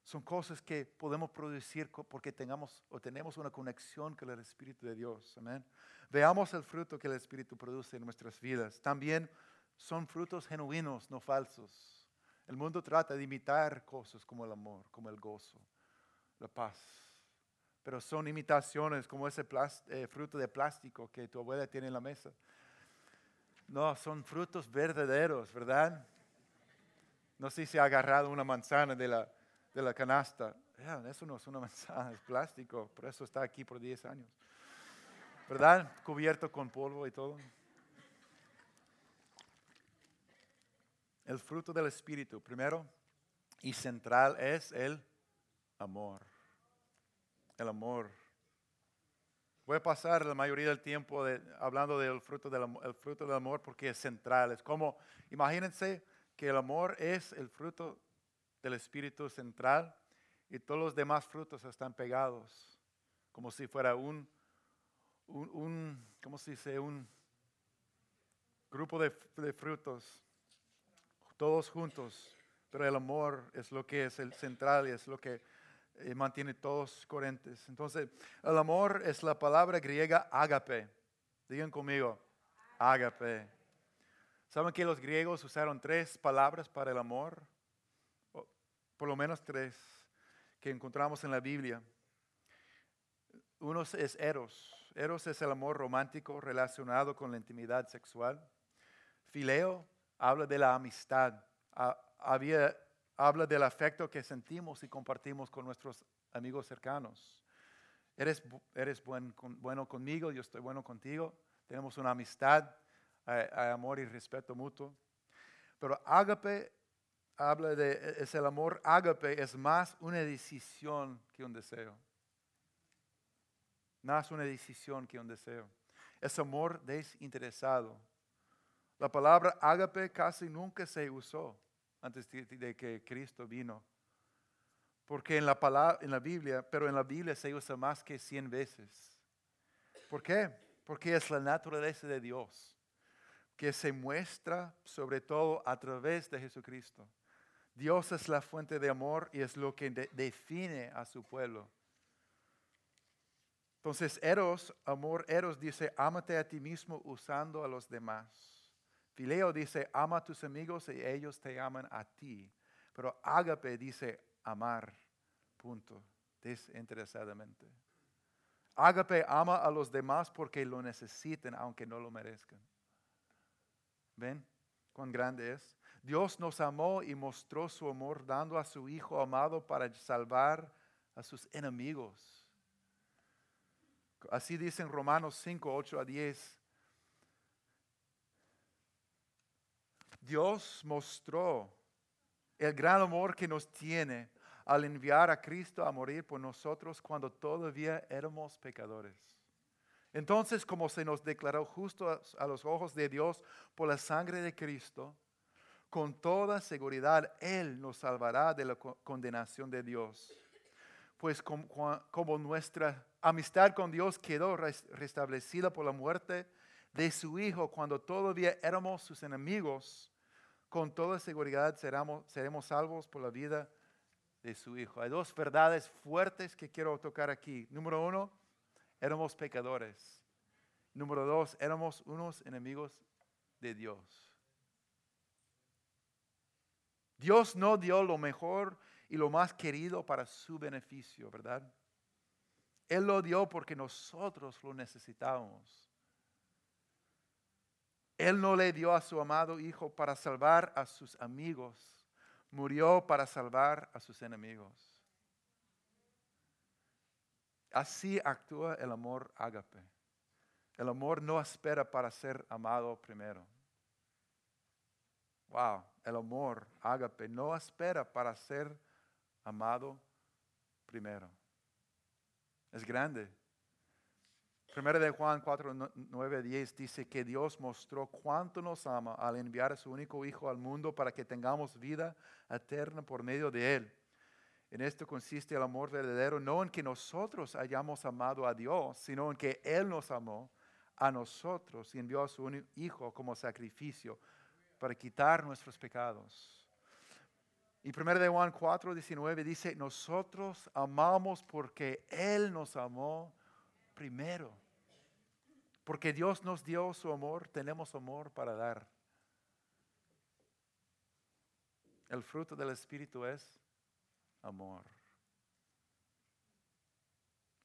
Son cosas que podemos producir porque tengamos o tenemos una conexión con el Espíritu de Dios. Amén. Veamos el fruto que el Espíritu produce en nuestras vidas. También son frutos genuinos, no falsos. El mundo trata de imitar cosas como el amor, como el gozo, la paz, pero son imitaciones como ese eh, fruto de plástico que tu abuela tiene en la mesa. No, son frutos verdaderos, ¿verdad? No sé si ha agarrado una manzana de la, de la canasta. eso no es una manzana, es plástico, por eso está aquí por 10 años. ¿Verdad? Cubierto con polvo y todo. El fruto del Espíritu, primero y central, es el amor el amor. Voy a pasar la mayoría del tiempo hablando del fruto del, el fruto del amor porque es central. Es como, imagínense que el amor es el fruto del Espíritu central y todos los demás frutos están pegados, como si fuera un, un, ¿cómo se dice? Un grupo de, de frutos, todos juntos, pero el amor es lo que es el central y es lo que y mantiene todos coherentes. Entonces, el amor es la palabra griega agape. Digan conmigo, agape. ¿Saben que los griegos usaron tres palabras para el amor? Por lo menos tres que encontramos en la Biblia. Uno es eros. Eros es el amor romántico relacionado con la intimidad sexual. Fileo habla de la amistad. Había habla del afecto que sentimos y compartimos con nuestros amigos cercanos. Eres, eres bueno conmigo, yo estoy bueno contigo, tenemos una amistad, hay, amor y respeto mutuo. Pero ágape habla de, es el amor ágape, es más una decisión que un deseo. Más una decisión que un deseo. Es amor desinteresado. La palabra ágape casi nunca se usó antes de que Cristo vino. Porque en la, palabra, en la Biblia, pero en la Biblia se usa más que 100 veces. ¿Por qué? Porque es la naturaleza de Dios que se muestra sobre todo a través de Jesucristo. Dios es la fuente de amor y es lo que define a su pueblo. Entonces, Eros, amor, Eros dice, ámate a ti mismo usando a los demás. Fileo dice, ama a tus amigos y ellos te aman a ti. Pero ágape dice, amar, punto, desinteresadamente. Ágape ama a los demás porque lo necesiten, aunque no lo merezcan. ¿Ven cuán grande es? Dios nos amó y mostró su amor dando a su Hijo amado para salvar a sus enemigos. Así dicen Romanos 5, 8 a 10. Dios mostró el gran amor que nos tiene al enviar a Cristo a morir por nosotros cuando todavía éramos pecadores. Entonces, como se nos declaró justo a los ojos de Dios por la sangre de Cristo, con toda seguridad Él nos salvará de la condenación de Dios. Pues como, nuestra amistad con Dios quedó restablecida por la muerte de su Hijo cuando todavía éramos sus enemigos, con toda seguridad seremos, salvos por la vida de su Hijo. Hay dos verdades fuertes que quiero tocar aquí. Número uno, éramos pecadores. Número dos, éramos unos enemigos de Dios. Dios no dio lo mejor y lo más querido para su beneficio, ¿verdad? Él lo dio porque nosotros lo necesitábamos. Él no le dio a su amado Hijo para salvar a sus amigos, murió para salvar a sus enemigos. Así actúa el amor ágape. El amor no espera para ser amado primero. Wow, el amor ágape no espera para ser amado primero. Es grande. Primero de Juan 4, 9, 10 dice que Dios mostró cuánto nos ama al enviar a su único Hijo al mundo para que tengamos vida eterna por medio de Él. En esto consiste el amor verdadero, no en que nosotros hayamos amado a Dios, sino en que Él nos amó a nosotros y envió a su único Hijo como sacrificio para quitar nuestros pecados. Y 1 de Juan 4, 19 dice, nosotros amamos porque Él nos amó primero. Porque Dios nos dio su amor, tenemos amor para dar. El fruto del Espíritu es amor.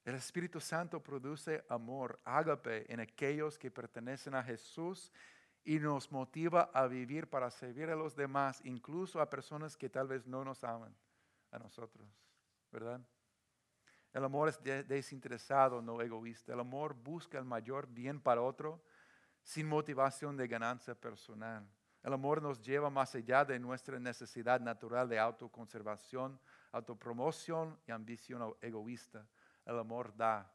El Espíritu Santo produce amor, ágape, en aquellos que pertenecen a Jesús y nos motiva a vivir para servir a los demás, incluso a personas que tal vez no nos aman a nosotros, ¿verdad? El amor es desinteresado, no egoísta. El amor busca el mayor bien para otro sin motivación de ganancia personal. El amor nos lleva más allá de nuestra necesidad natural de autoconservación, autopromoción y ambición egoísta. El amor da.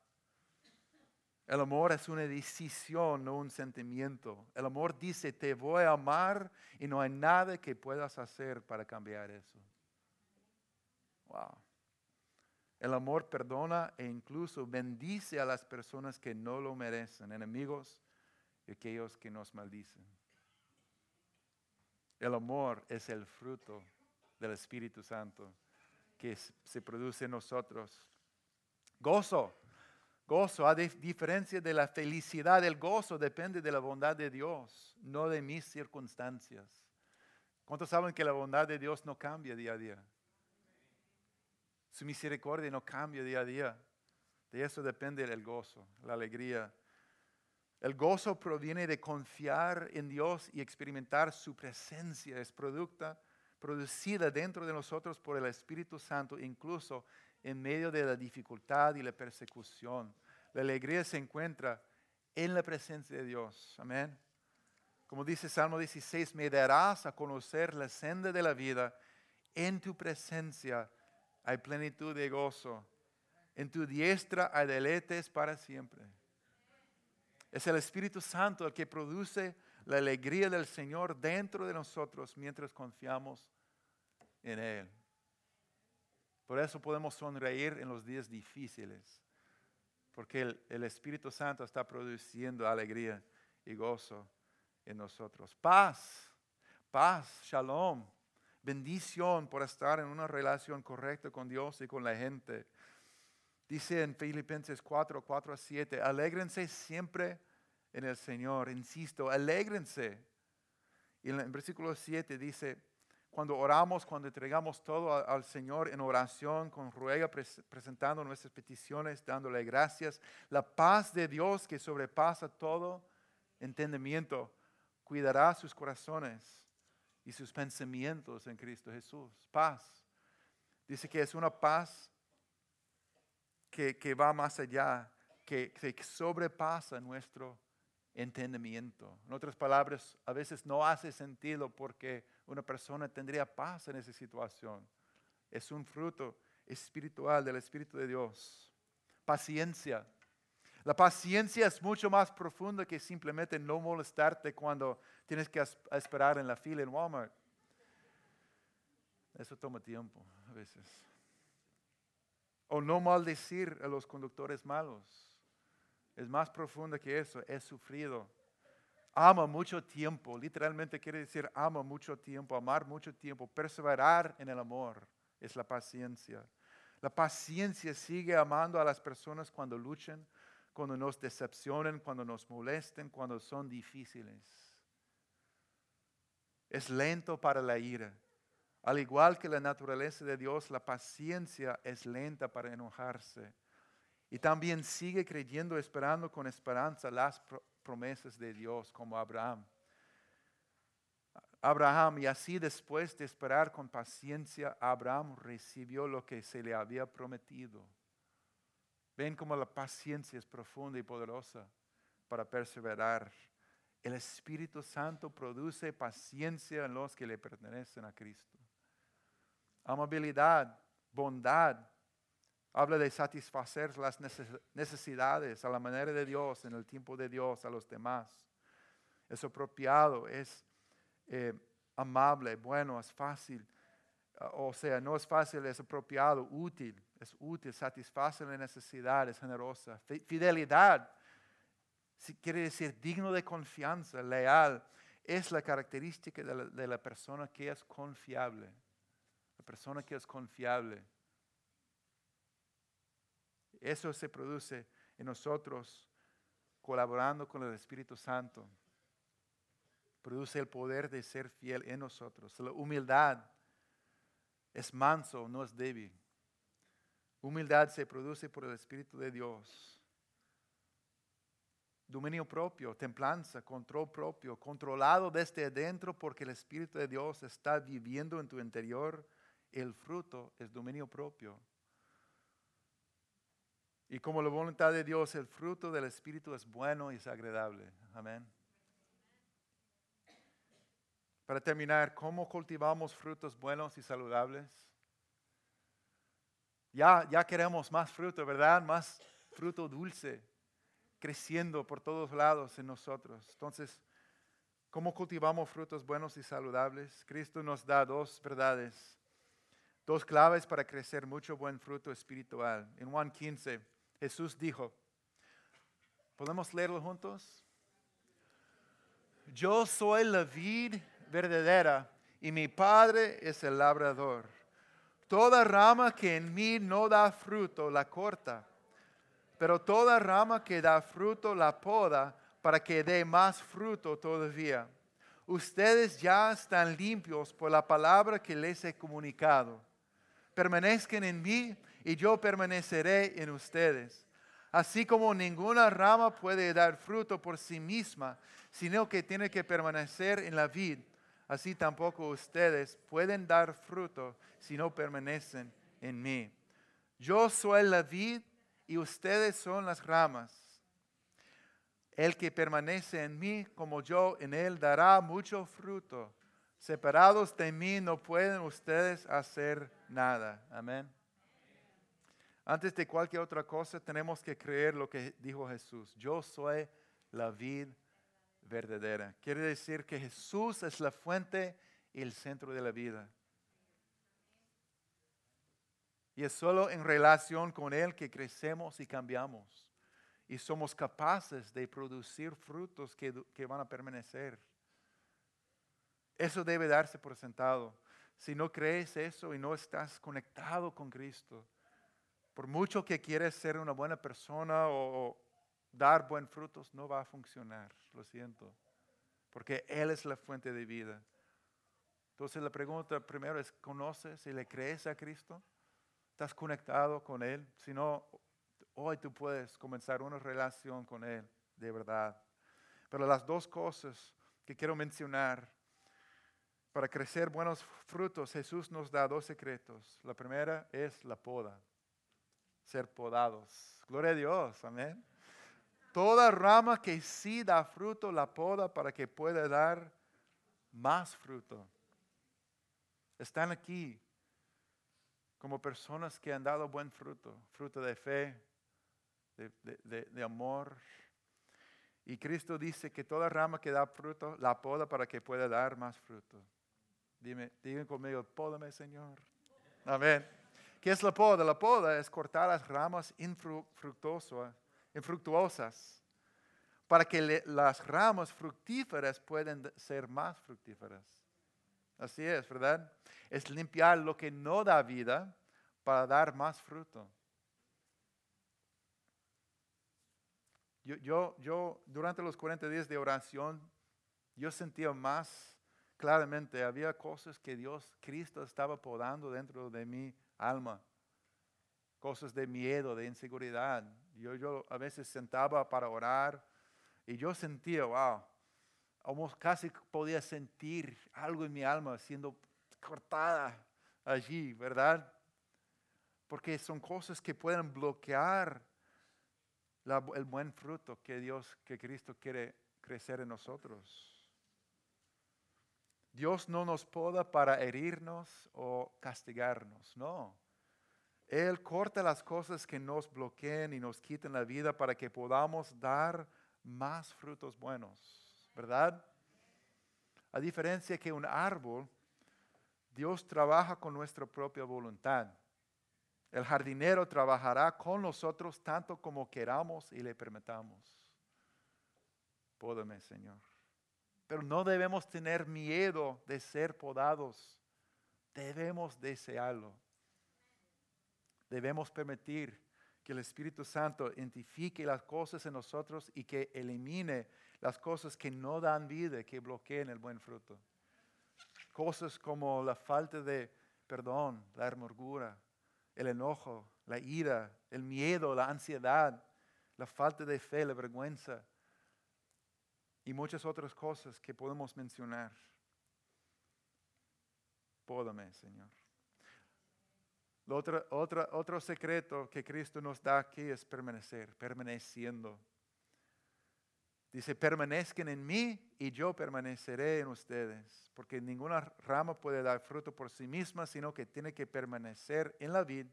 El amor es una decisión, no un sentimiento. El amor dice, te voy a amar y no hay nada que puedas hacer para cambiar eso. Wow. El amor perdona e incluso bendice a las personas que no lo merecen, enemigos y aquellos que nos maldicen. El amor es el fruto del Espíritu Santo que se produce en nosotros. Gozo, gozo, a diferencia de la felicidad, el gozo depende de la bondad de Dios, no de mis circunstancias. ¿Cuántos saben que la bondad de Dios no cambia día a día? Su misericordia no cambia día a día. De eso depende el gozo, la alegría. El gozo proviene de confiar en Dios y experimentar su presencia. Es producta, producida dentro de nosotros por el Espíritu Santo, incluso en medio de la dificultad y la persecución. La alegría se encuentra en la presencia de Dios. Amén. Como dice Salmo 16, me darás a conocer la senda de la vida en tu presencia hay plenitud de gozo. En tu diestra hay deleites para siempre. Es el Espíritu Santo el que produce la alegría del Señor dentro de nosotros mientras confiamos en Él. Por eso podemos sonreír en los días difíciles, porque el, el, Espíritu Santo está produciendo alegría y gozo en nosotros. Paz, paz, shalom bendición por estar en una relación correcta con Dios y con la gente. Dice en Filipenses 4, 4 a 7, alégrense siempre en el Señor, insisto, alégrense. Y en el versículo 7 dice, cuando oramos, cuando entregamos todo al Señor en oración, con ruega, presentando nuestras peticiones, dándole gracias, la paz de Dios que sobrepasa todo entendimiento, cuidará sus corazones y sus pensamientos en Cristo Jesús. Paz. Dice que es una paz que, va más allá, que, que sobrepasa nuestro entendimiento. En otras palabras, a veces no hace sentido porque una persona tendría paz en esa situación. Es un fruto espiritual del Espíritu de Dios. Paciencia. La paciencia es mucho más profunda que simplemente no molestarte cuando tienes que esperar en la fila en Walmart. Eso toma tiempo a veces. O no maldecir a los conductores malos. Es más profunda que eso. Es sufrido. Ama mucho tiempo. Literalmente quiere decir ama mucho tiempo, amar mucho tiempo, perseverar en el amor. Es la paciencia. La paciencia sigue amando a las personas cuando luchan, cuando nos decepcionan, cuando nos molesten, cuando son difíciles. Es lento para la ira al igual que la naturaleza de Dios, la paciencia es lenta para enojarse. Y también sigue creyendo, esperando con esperanza las promesas de Dios, como Abraham. Abraham, y así después de esperar con paciencia, Abraham recibió lo que se le había prometido. Ven cómo la paciencia es profunda y poderosa para perseverar. El Espíritu Santo produce paciencia en los que le pertenecen a Cristo amabilidad, bondad. Habla de satisfacer las necesidades a la manera de Dios, en el tiempo de Dios, a los demás. Es apropiado, es eh, amable, bueno, es fácil. O sea, no es fácil, es apropiado, útil, es útil, satisface la necesidad, es generosa. Fidelidad, quiere decir digno de confianza, leal, es la característica de la persona que es confiable la persona que es confiable. Eso se produce en nosotros colaborando con el Espíritu Santo. Produce el poder de ser fiel en nosotros. La humildad es manso, no es débil. Humildad se produce por el Espíritu de Dios. Dominio propio, templanza, control propio, controlado desde adentro porque el Espíritu de Dios está viviendo en tu interior el fruto es dominio propio. Y como la voluntad de Dios, el fruto del Espíritu es bueno y es agradable. Amén. Para terminar, ¿cómo cultivamos frutos buenos y saludables? Ya, ya queremos más fruto, ¿verdad? Más fruto dulce, creciendo por todos lados en nosotros. Entonces, ¿cómo cultivamos frutos buenos y saludables? Cristo nos da dos verdades Dos claves para crecer mucho buen fruto espiritual. En Juan 15, Jesús dijo, ¿podemos leerlo juntos? Yo soy la vid verdadera y mi Padre es el labrador. Toda rama que en mí no da fruto la corta, pero toda rama que da fruto la poda para que dé más fruto todavía. Ustedes ya están limpios por la palabra que les he comunicado permanezcan en mí y yo permaneceré en ustedes. Así como ninguna rama puede dar fruto por sí misma, sino que tiene que permanecer en la vid, así tampoco ustedes pueden dar fruto si no permanecen en mí. Yo soy la vid y ustedes son las ramas. El que permanece en mí como yo en él dará mucho fruto Separados de mí no pueden ustedes hacer nada. Amén. Antes de cualquier otra cosa tenemos que creer lo que dijo Jesús. Yo soy la vid verdadera. Quiere decir que Jesús es la fuente y el centro de la vida. Y es solo en relación con Él que crecemos y cambiamos. Y somos capaces de producir frutos que, que van a permanecer. Eso debe darse por sentado. Si no crees eso y no estás conectado con Cristo, Por mucho que quieres ser una buena persona o dar buen frutos, no va a funcionar, lo siento, porque Él es la fuente de vida. Entonces la pregunta primero es, ¿conoces y le crees a Cristo? ¿Estás conectado con Él? Si no, hoy tú puedes comenzar una relación con Él, de verdad. Pero las dos cosas que quiero mencionar, para crecer buenos frutos, Jesús nos da dos secretos. La primera es la poda ser podados. Gloria a Dios, amén. Toda rama que sí da fruto la poda para que pueda dar más fruto. Están aquí como personas que han dado buen fruto, fruto de fe, de, amor. Y Cristo dice que toda rama que da fruto la poda para que pueda dar más fruto. Dime, digan conmigo, pódame, Señor. Amén. ¿Qué es la poda? La poda es cortar las ramas infructuosas para que las ramas fructíferas puedan ser más fructíferas. Así es, ¿verdad? Es limpiar lo que no da vida para dar más fruto. Yo, yo, yo durante los 40 días de oración, yo sentía más claramente, había cosas que Dios, Cristo estaba podando dentro de mí alma, cosas de miedo, de inseguridad. Yo, yo a veces sentaba para orar y yo sentía, wow, almost casi podía sentir algo en mi alma siendo cortada allí, ¿verdad? Porque son cosas que pueden bloquear el buen fruto que Dios, que Cristo quiere crecer en nosotros. Dios no nos poda para herirnos o castigarnos, no. Él corta las cosas que nos bloqueen y nos quiten la vida para que podamos dar más frutos buenos, ¿verdad? A diferencia que un árbol, Dios trabaja con nuestra propia voluntad. El jardinero trabajará con nosotros tanto como queramos y le permitamos. Pódame, Señor. Pero no debemos tener miedo de ser podados. Debemos desearlo. Debemos permitir que el Espíritu Santo identifique las cosas en nosotros y que elimine las cosas que no dan vida, que bloqueen el buen fruto. Cosas como la falta de perdón, la amargura, el enojo, la ira, el miedo, la ansiedad, la falta de fe, la vergüenza y muchas otras cosas que podemos mencionar. Pódame, Señor. Otro, otro secreto que Cristo nos da aquí es permanecer, permaneciendo. Dice, permanezcan en mí y yo permaneceré en ustedes, porque ninguna rama puede dar fruto por sí misma, sino que tiene que permanecer en la vid.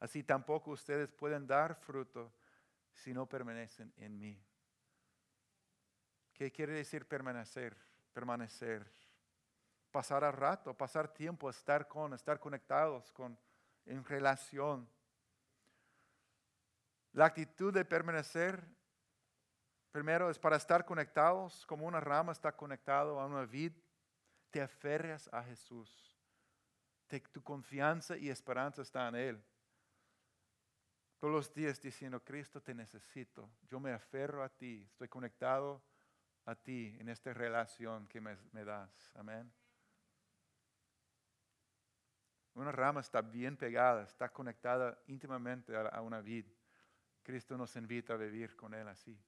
Así tampoco ustedes pueden dar fruto si no permanecen en mí. ¿Qué quiere decir permanecer? Permanecer. Pasar a rato, pasar tiempo, estar con, estar conectados con, en relación. La actitud de permanecer, primero es para estar conectados, como una rama está conectado a una vid, te aferras a Jesús. tu confianza y esperanza está en Él. Todos los días diciendo, Cristo te necesito, yo me aferro a ti, estoy conectado a ti en esta relación que me, das. Amén. Una rama está bien pegada, está conectada íntimamente a, una vid. Cristo nos invita a vivir con Él así.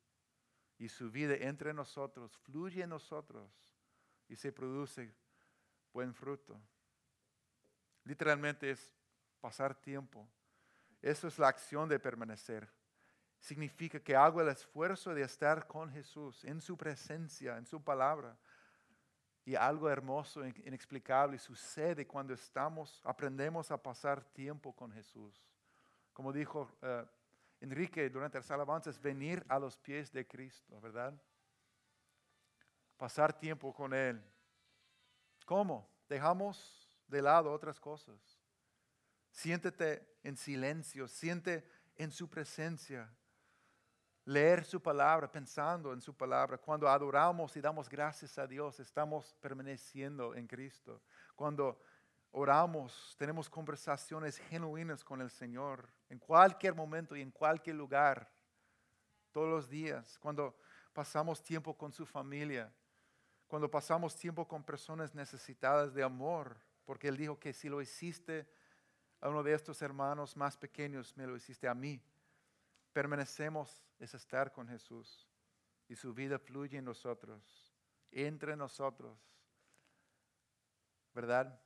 Y su vida entre nosotros, fluye en nosotros y se produce buen fruto. Literalmente es pasar tiempo. Eso es la acción de permanecer significa que hago el esfuerzo de estar con Jesús, en su presencia, en su palabra. Y algo hermoso, inexplicable sucede cuando estamos, aprendemos a pasar tiempo con Jesús. Como dijo eh, Enrique durante las alabanzas, venir a los pies de Cristo, ¿verdad? Pasar tiempo con Él. ¿Cómo? Dejamos de lado otras cosas. Siéntete en silencio, siente en su presencia leer su palabra, pensando en su palabra. Cuando adoramos y damos gracias a Dios, estamos permaneciendo en Cristo. Cuando oramos, tenemos conversaciones genuinas con el Señor. en cualquier momento y en cualquier lugar, todos los días, cuando pasamos tiempo con su familia, cuando pasamos tiempo con personas necesitadas de amor, porque Él dijo que si lo hiciste a uno de estos hermanos más pequeños, me lo hiciste a mí. Permanecemos es estar con Jesús y su vida fluye en nosotros, entre nosotros, ¿verdad?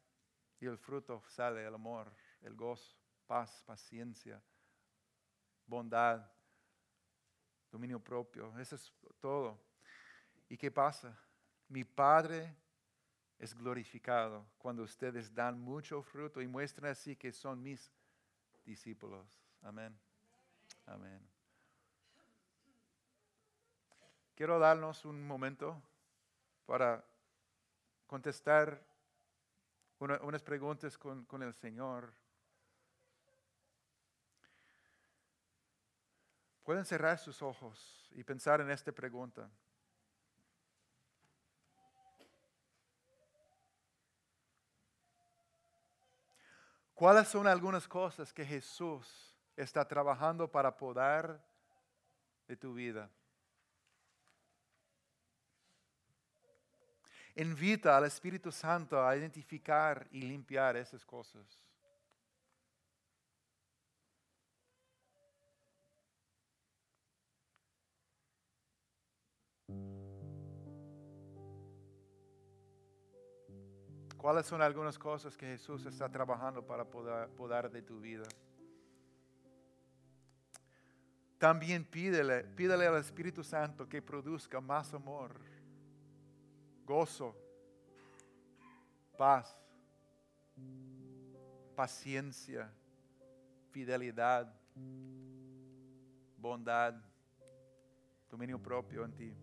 Y el fruto sale, el amor, el gozo, paz, paciencia, bondad, dominio propio. Eso es todo. ¿Y qué pasa? Mi Padre es glorificado cuando ustedes dan mucho fruto y muestran así que son mis discípulos. Amén. Amén. Quiero darnos un momento para contestar unas preguntas con, con el Señor. Pueden cerrar sus ojos y pensar en esta pregunta. ¿Cuáles son algunas cosas que Jesús está trabajando para poder de tu vida? Invita al Espíritu Santo a identificar y limpiar esas cosas. ¿Cuáles son algunas cosas que Jesús está trabajando para poder, de tu vida? También pídele, pídele al Espíritu Santo que produzca más amor, gozo, paz, paciencia, fidelidad, bondad, dominio propio en ti.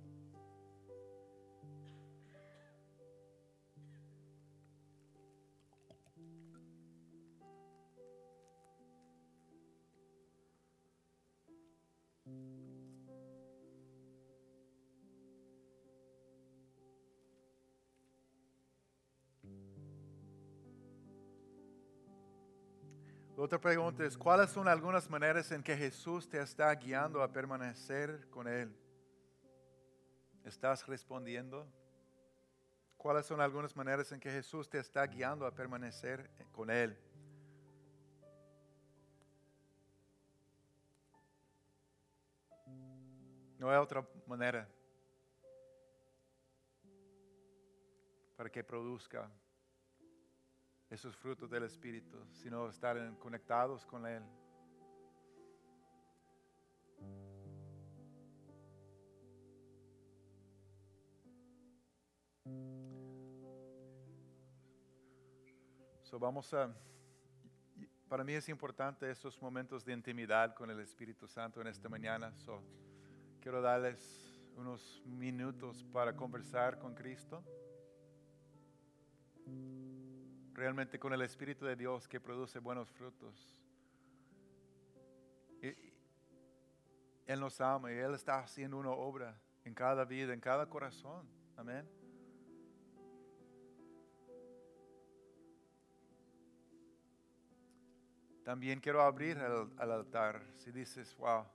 Otra pregunta es, ¿cuáles son algunas maneras en que Jesús te está guiando a permanecer con Él? ¿Estás respondiendo? ¿Cuáles son algunas maneras en que Jesús te está guiando a permanecer con Él? No hay otra manera para que produzca esos frutos del Espíritu, sino estar conectados con Él. So vamos a, para mí es importante esos momentos de intimidad con el Espíritu Santo en esta mañana. So, quiero darles unos minutos para conversar con Cristo realmente con el Espíritu de Dios que produce buenos frutos. él nos ama y Él está haciendo una obra en cada vida, en cada corazón. Amén. También quiero abrir al, al altar. Si dices, wow,